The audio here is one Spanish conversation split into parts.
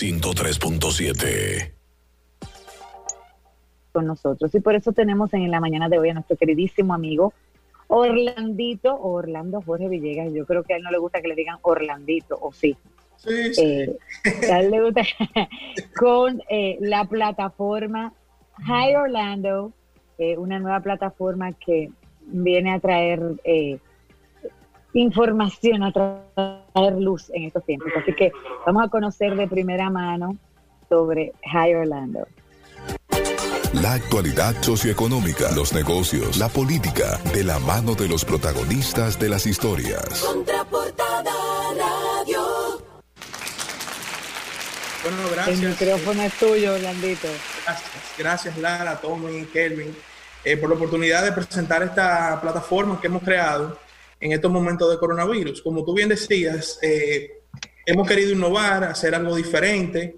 103.7 con nosotros. Y por eso tenemos en la mañana de hoy a nuestro queridísimo amigo Orlandito, Orlando Jorge Villegas. Yo creo que a él no le gusta que le digan Orlandito, o sí. Sí, sí. Eh, a él le gusta con eh, la plataforma Hi Orlando, eh, una nueva plataforma que viene a traer eh, información, a traer luz en estos tiempos. Así que vamos a conocer de primera mano sobre Hi Orlando. La actualidad socioeconómica, los negocios, la política, de la mano de los protagonistas de las historias. Contraportada Radio. Bueno, El gracias. micrófono es tuyo, Orlandito. Gracias, gracias Lara, Tommy, Kelvin, eh, por la oportunidad de presentar esta plataforma que hemos creado en estos momentos de coronavirus. Como tú bien decías, eh, hemos querido innovar, hacer algo diferente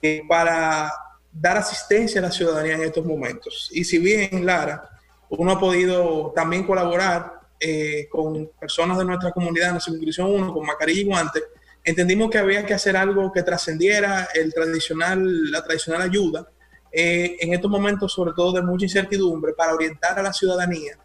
eh, para dar asistencia a la ciudadanía en estos momentos. Y si bien, Lara, uno ha podido también colaborar eh, con personas de nuestra comunidad en la circunscripción 1, con mascarilla y guantes, entendimos que había que hacer algo que trascendiera el tradicional, la tradicional ayuda en estos momentos, sobre todo de mucha incertidumbre, para orientar a la ciudadanía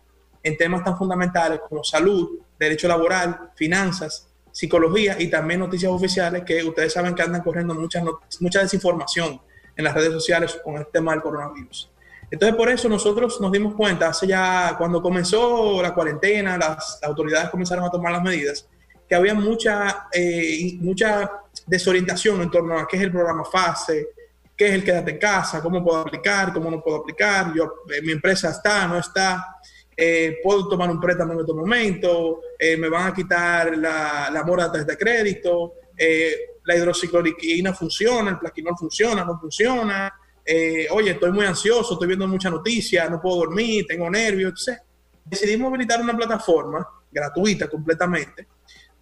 en temas tan fundamentales como salud, derecho laboral, finanzas, psicología y también noticias oficiales que ustedes saben que andan corriendo mucha, mucha desinformación en las redes sociales con el tema del coronavirus. Entonces, por eso nosotros nos dimos cuenta, hace ya, cuando comenzó la cuarentena, las, las autoridades comenzaron a tomar las medidas, que había mucha, eh, mucha desorientación en torno a qué es el programa FASE, qué es el quédate en casa, cómo puedo aplicar, cómo no puedo aplicar, yo, eh, mi empresa está, no está, eh, puedo tomar un préstamo en este momento, eh, me van a quitar la, la mora de crédito, eh, la hidroxicloroquina funciona, el plaquinol funciona, no funciona, oye, estoy muy ansioso, estoy viendo muchas noticias, no puedo dormir, tengo nervios, entonces decidimos habilitar una plataforma gratuita completamente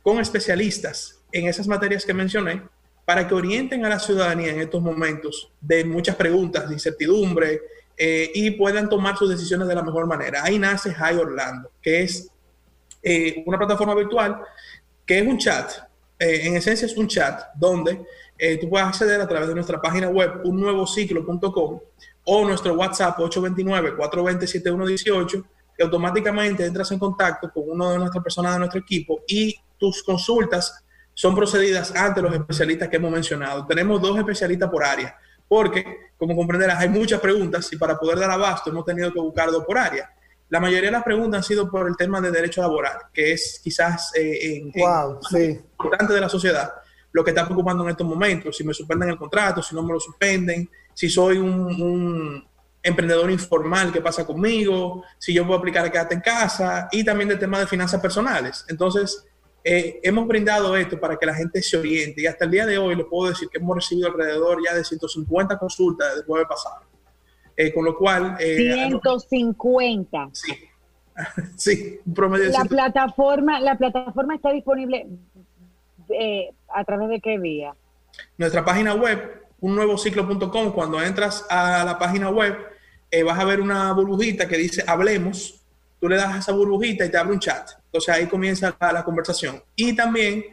con especialistas en esas materias que mencioné para que orienten a la ciudadanía en estos momentos de muchas preguntas, de incertidumbre eh, y puedan tomar sus decisiones de la mejor manera. Ahí nace Hi Orlando, que es eh, una plataforma virtual que es un chat. Eh, en esencia es un chat donde eh, tú puedes acceder a través de nuestra página web unnuevociclo.com o nuestro WhatsApp 829-420-7118 que automáticamente entras en contacto con una de nuestras personas de nuestro equipo y tus consultas son procedidas ante los especialistas que hemos mencionado. Tenemos dos especialistas por área, porque, como comprenderás, hay muchas preguntas y para poder dar abasto hemos tenido que buscar dos por área. La mayoría de las preguntas han sido por el tema de derecho laboral, que es quizás eh, en, en- Wow, sí. importante de la sociedad lo que está preocupando en estos momentos, si me suspenden el contrato, si no me lo suspenden, si soy un, un emprendedor informal, ¿qué pasa conmigo? Si yo puedo aplicar a quedarte en casa y también del tema de finanzas personales. Entonces, eh, hemos brindado esto para que la gente se oriente y hasta el día de hoy les puedo decir que hemos recibido alrededor ya de 150 consultas desde el jueves pasado. Eh, con lo cual, eh, 150. sí, sí, un promedio La 100. plataforma, la plataforma está disponible eh, a través de qué vía. nuestra página web, unnuevociclo.com, cuando entras a la página web, vas a ver una burbujita que dice hablemos, tú le das a esa burbujita y te abre un chat. Entonces ahí comienza la, la conversación. Y también,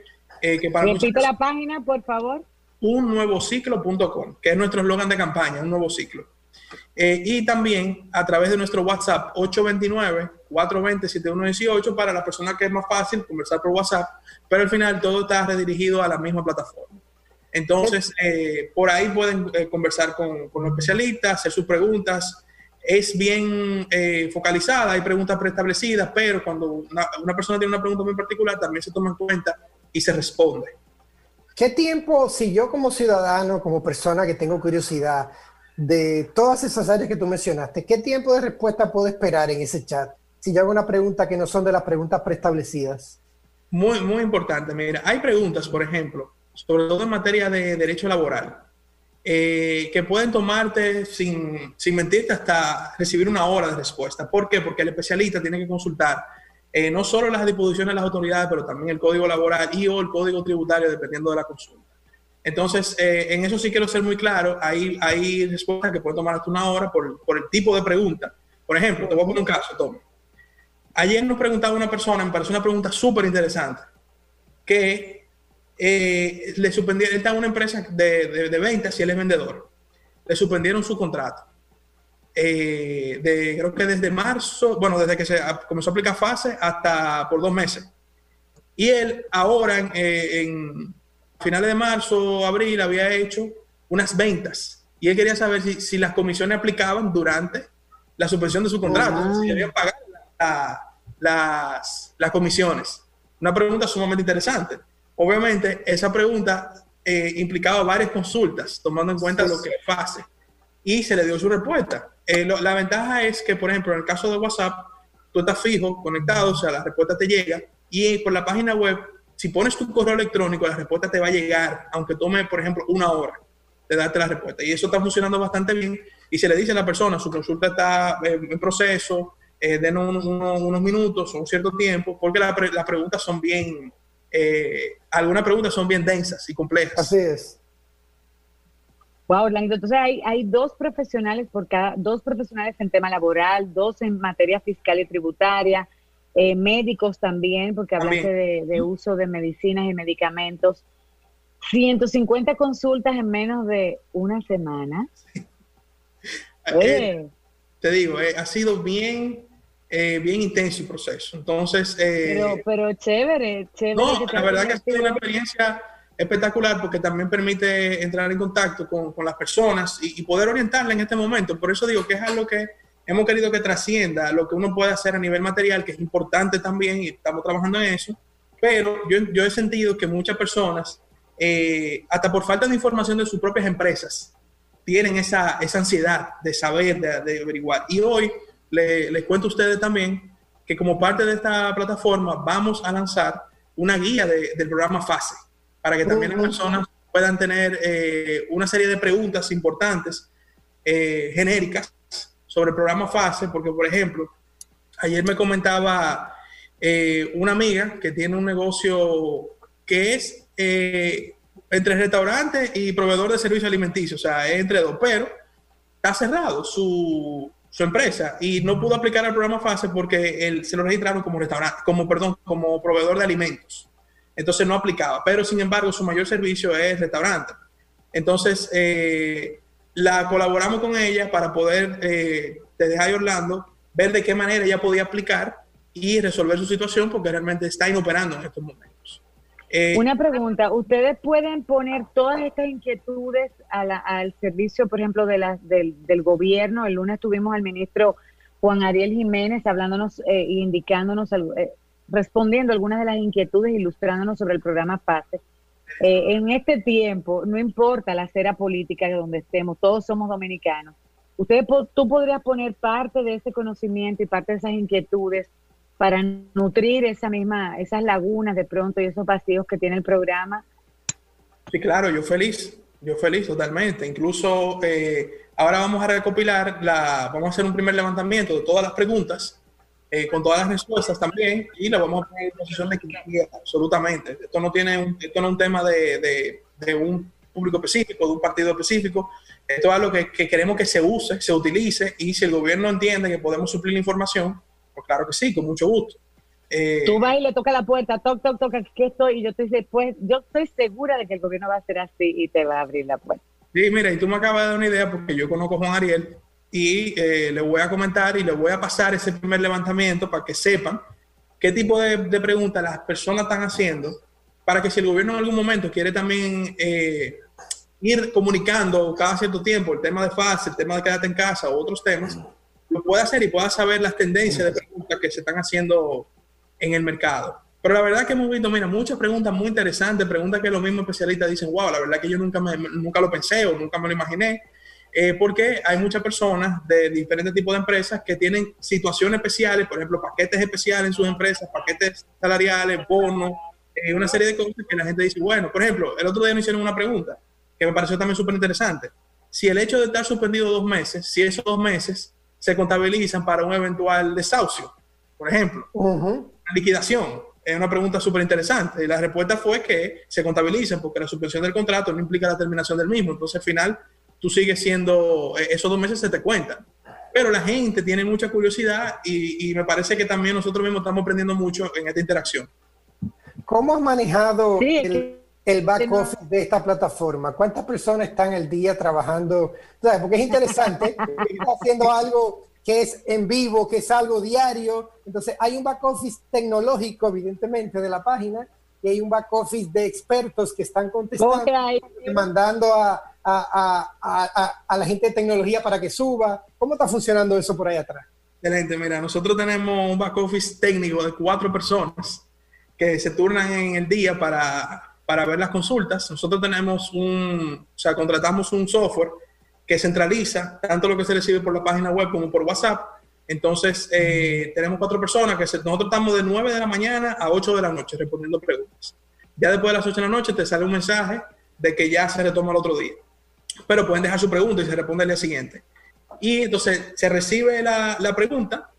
eh, que para Repite la página, por favor. unnuevociclo.com, que es nuestro eslogan de campaña, un nuevo ciclo. Eh, y también a través de nuestro WhatsApp 829-420-7118 para la persona que es más fácil conversar por WhatsApp, pero al final todo está redirigido a la misma plataforma. Entonces, eh, por ahí pueden eh, conversar con, con los especialistas, hacer sus preguntas. Es bien eh, focalizada, hay preguntas preestablecidas, pero cuando una, una persona tiene una pregunta muy particular, también se toma en cuenta y se responde. ¿Qué tiempo, si yo como ciudadano, como persona que tengo curiosidad de todas esas áreas que tú mencionaste, qué tiempo de respuesta puedo esperar en ese chat? Si yo hago una pregunta que no son de las preguntas preestablecidas. Muy, muy importante. Mira, hay preguntas, por ejemplo, sobre todo en materia de derecho laboral, eh, que pueden tomarte sin, sin mentirte hasta recibir una hora de respuesta. ¿Por qué? Porque el especialista tiene que consultar eh, no solo las disposiciones de las autoridades, pero también el código laboral y o el código tributario, dependiendo de la consulta. Entonces, eh, en eso sí quiero ser muy claro. Hay, hay respuestas que pueden tomar hasta una hora por, por el tipo de pregunta. Por ejemplo, te voy a poner un caso, Tom. Ayer nos preguntaba una persona, me pareció una pregunta súper interesante, que eh, le suspendieron, él está en una empresa de, de, de ventas y él es vendedor. Le suspendieron su contrato. Eh, de, creo que desde marzo, bueno, desde que se comenzó a aplicar fase hasta por dos meses. Y él ahora, en, eh, en finales de marzo, abril, había hecho unas ventas. Y él quería saber si, si las comisiones aplicaban durante la suspensión de su contrato, Ah. si debían pagar la- las, las comisiones. Una pregunta sumamente interesante. Obviamente, esa pregunta eh, implicaba varias consultas, tomando en cuenta lo que es fase. Y se le dio su respuesta. Eh, lo- la ventaja es que, por ejemplo, en el caso de WhatsApp, tú estás fijo, conectado, o sea, la respuesta te llega. Y por la página web, si pones tu correo electrónico, la respuesta te va a llegar, aunque tome, por ejemplo, una hora de darte la respuesta. Y eso está funcionando bastante bien. Y se le dice a la persona, su consulta está eh, en proceso, eh, denos unos, unos- unos minutos o un cierto tiempo, porque la pre- las preguntas son bien, eh, algunas preguntas son bien densas y complejas. Así es. Wow, Orlando, entonces hay, hay dos profesionales por cada, dos profesionales en tema laboral, dos en materia fiscal y tributaria, eh, médicos también, porque hablaste de, de uso de medicinas y medicamentos. 150 consultas en menos de una semana. Eh, Oye, te digo, eh, ha sido bien, eh, bien intenso el proceso. Entonces, eh, pero, pero chévere, chévere. no, que la verdad que ha sido una experiencia espectacular porque también permite entrar en contacto con, con las personas y, y poder orientarla en este momento. Por eso digo que es algo que hemos querido que trascienda lo que uno puede hacer a nivel material, que es importante también y estamos trabajando en eso. Pero yo, yo he sentido que muchas personas, eh, hasta por falta de información de sus propias empresas, tienen esa, esa ansiedad de saber, de, de averiguar. Y hoy le- les cuento a ustedes también que como parte de esta plataforma vamos a lanzar una guía de- del programa FASE para que también las personas puedan tener eh, una serie de preguntas importantes, eh, genéricas, sobre el programa FASE, porque por ejemplo, ayer me comentaba eh, una amiga que tiene un negocio que es eh, entre restaurante y proveedor de servicios alimenticios, o sea, es entre dos, pero está cerrado su, su empresa y no pudo aplicar el programa FASE porque él, se lo registraron como restaurante, como perdón, como proveedor de alimentos. Entonces no aplicaba, pero sin embargo su mayor servicio es restaurante. Entonces eh, la colaboramos con ella para poder, eh, desde High Orlando, ver de qué manera ella podía aplicar y resolver su situación porque realmente está inoperando en estos momentos. Eh, Una pregunta, ¿ustedes pueden poner todas estas inquietudes al servicio, por ejemplo, de la, del, gobierno? El lunes tuvimos al ministro Juan Ariel Jiménez hablándonos e indicándonos, eh, respondiendo algunas de las inquietudes, ilustrándonos sobre el programa PASE. En este tiempo, no importa la acera política de donde estemos, todos somos dominicanos. Ustedes, tú podrías poner parte de ese conocimiento y parte de esas inquietudes para nutrir esa misma, esas lagunas de pronto y esos vacíos que tiene el programa. Sí, claro, yo feliz, yo feliz totalmente. Incluso eh, ahora vamos a recopilar, la, vamos a hacer un primer levantamiento de todas las preguntas, eh, con todas las respuestas también, y la vamos a poner en posición de quiera, absolutamente. Esto no tiene un, esto no es un tema de, de- un público específico, de un partido específico. Esto es algo que queremos que se use, se utilice, y si el gobierno entiende que podemos suplir la información, pues claro que sí, con mucho gusto. Eh, Tú vas y le toca la puerta, toc, toc, toc, aquí estoy, y yo dice, pues yo estoy segura de que el gobierno va a ser así y te va a abrir la puerta. Sí, mira, y tú me acabas de dar una idea porque yo conozco a Juan Ariel y eh, le voy a comentar y le voy a pasar ese primer levantamiento para que sepan qué tipo de, de preguntas las personas están haciendo para que si el gobierno en algún momento quiere también eh, ir comunicando cada cierto tiempo el tema de fase, el tema de quédate en casa o otros temas, lo pueda hacer y pueda saber las tendencias de preguntas que se están haciendo en el mercado. Pero la verdad que hemos visto, mira, muchas preguntas muy interesantes, preguntas que los mismos especialistas dicen, wow, la verdad que yo nunca, me, nunca lo pensé o nunca me lo imaginé, eh, porque hay muchas personas de diferentes tipos de empresas que tienen situaciones especiales, por ejemplo, paquetes especiales en sus empresas, paquetes salariales, bonos, eh, una serie de cosas que la gente dice, bueno, por ejemplo, el otro día nos hicieron una pregunta que me pareció también súper interesante. Si el hecho de estar suspendido dos meses, si esos dos meses se contabilizan para un eventual desahucio, por ejemplo, liquidación? Es una pregunta súper interesante. Y la respuesta fue que se contabilizan porque la suspensión del contrato no implica la terminación del mismo. Entonces, al final, tú sigues siendo, eh, esos dos meses se te cuentan. Pero la gente tiene mucha curiosidad y, y me parece que también nosotros mismos estamos aprendiendo mucho en esta interacción. ¿Cómo has manejado Sí, el, el back office de esta plataforma? ¿Cuántas personas están al día trabajando? Porque es interesante, está haciendo algo que es en vivo, que es algo diario. Entonces, hay un back office tecnológico, evidentemente, de la página, y hay un back office de expertos que están contestando, mandando a, a, a, a, la gente de tecnología para que suba. ¿Cómo está funcionando eso por ahí atrás? Excelente, mira, nosotros tenemos un back office técnico de cuatro personas que se turnan en el día para, para ver las consultas. Nosotros tenemos un, o sea, contratamos un software que centraliza tanto lo que se recibe por la página web como por WhatsApp. Entonces, eh, tenemos cuatro personas que nosotros estamos de 9 de la mañana a 8 de la noche respondiendo preguntas. Ya después de las 8 de la noche te sale un mensaje de que ya se retoma el otro día. Pero pueden dejar su pregunta y se responde al día siguiente. Y entonces se recibe la, la pregunta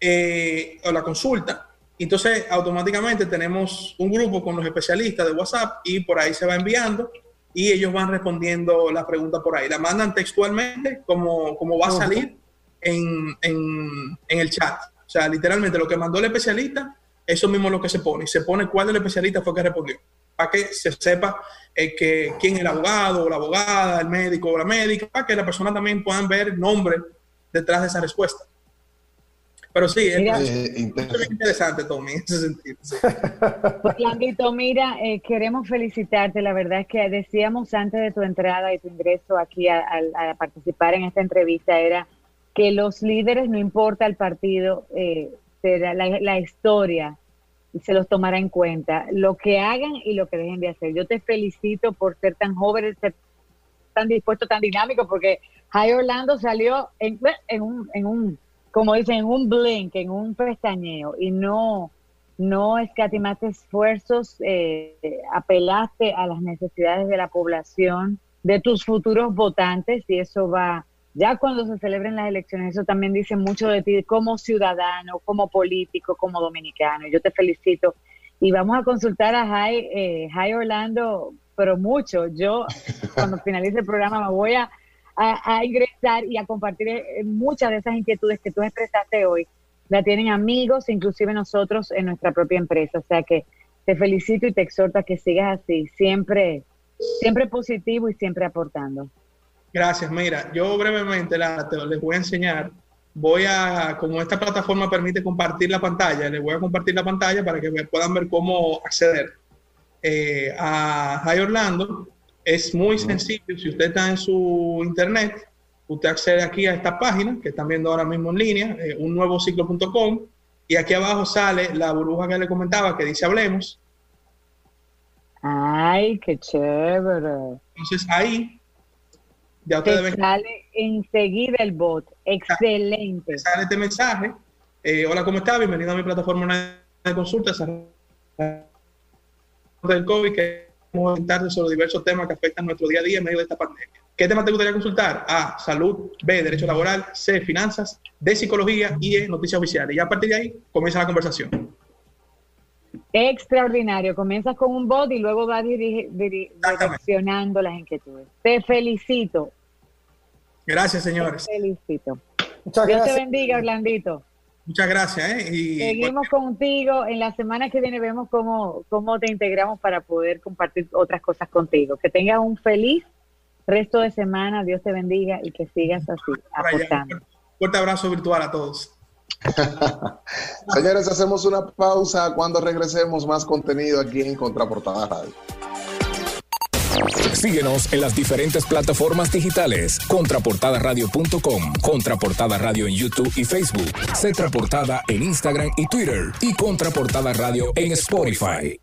eh, o la consulta. Entonces, automáticamente tenemos un grupo con los especialistas de WhatsApp y por ahí se va enviando y ellos van respondiendo la pregunta por ahí. La mandan textualmente como, como va a salir en, en, en, el chat. O sea, literalmente lo que mandó el especialista, eso mismo es lo que se pone. Se pone cuál del especialista fue que respondió. Para que se sepa eh, que, quién es el abogado o la abogada, el médico o la médica, para que la persona también puedan ver el nombre detrás de esa respuesta. Pero sí, es, eh, interesante, Tommy, en ese sentido. Sí. Pues, mira, eh, queremos felicitarte. La verdad es que decíamos antes de tu entrada y tu ingreso aquí a, participar en esta entrevista, era que los líderes, no importa el partido, eh, la, la historia se los tomará en cuenta. Lo que hagan y lo que dejen de hacer. Yo te felicito por ser tan joven, ser tan dispuesto, tan dinámico, porque High Orlando salió en, en un... En un como dicen, en un blink, en un pestañeo, y no, no escatimaste esfuerzos, eh, apelaste a las necesidades de la población, de tus futuros votantes, y eso va, ya cuando se celebren las elecciones, eso también dice mucho de ti como ciudadano, como político, como dominicano. Yo te felicito. Y vamos a consultar a Jai, eh, Orlando, pero mucho. Yo, cuando finalice el programa, me voy a a, ingresar y a compartir eh, muchas de esas inquietudes que tú expresaste hoy. La tienen amigos, inclusive nosotros en nuestra propia empresa. O sea que te felicito y te exhorto a que sigas así, siempre, siempre positivo y siempre aportando. Gracias. Mira, yo brevemente la, les voy a enseñar. Voy a, como esta plataforma permite compartir la pantalla, les voy a compartir la pantalla para que puedan ver cómo acceder eh, a High Orlando. Es muy sencillo. Si usted está en su internet, usted accede aquí a esta página que están viendo ahora mismo en línea, eh, un nuevo ciclo.com, y aquí abajo sale la burbuja que le comentaba que dice Hablemos. Ay, qué chévere. Entonces ahí ya ustedes sale enseguida el bot. Excelente. Sale este mensaje. Eh, hola, ¿cómo está? Bienvenido a mi plataforma de consultas del COVID que comentar sobre diversos temas que afectan nuestro día a día en medio de esta pandemia. ¿Qué tema te gustaría consultar? A, salud, B, derecho laboral, C, finanzas, D, psicología y E, noticias oficiales. Y a partir de ahí comienza la conversación. Extraordinario. Comienzas con un bot y luego vas direccionando las inquietudes. Te felicito. Gracias, señores. Te felicito. Muchas Dios te bendiga, Orlandito. Muchas gracias. ¿eh? Y Seguimos contigo. En la semana que viene vemos cómo, cómo te integramos para poder compartir otras cosas contigo. Que tengas un feliz resto de semana. Dios te bendiga y que sigas así, aportando. Fuerte abrazo virtual a todos. Señores, hacemos una pausa. Cuando regresemos, más contenido aquí en Contraportada Radio. Síguenos en las diferentes plataformas digitales. Contraportadaradio.com, Contraportada Radio en YouTube y Facebook, Cetra Portada en Instagram y Twitter y Contraportada Radio en Spotify.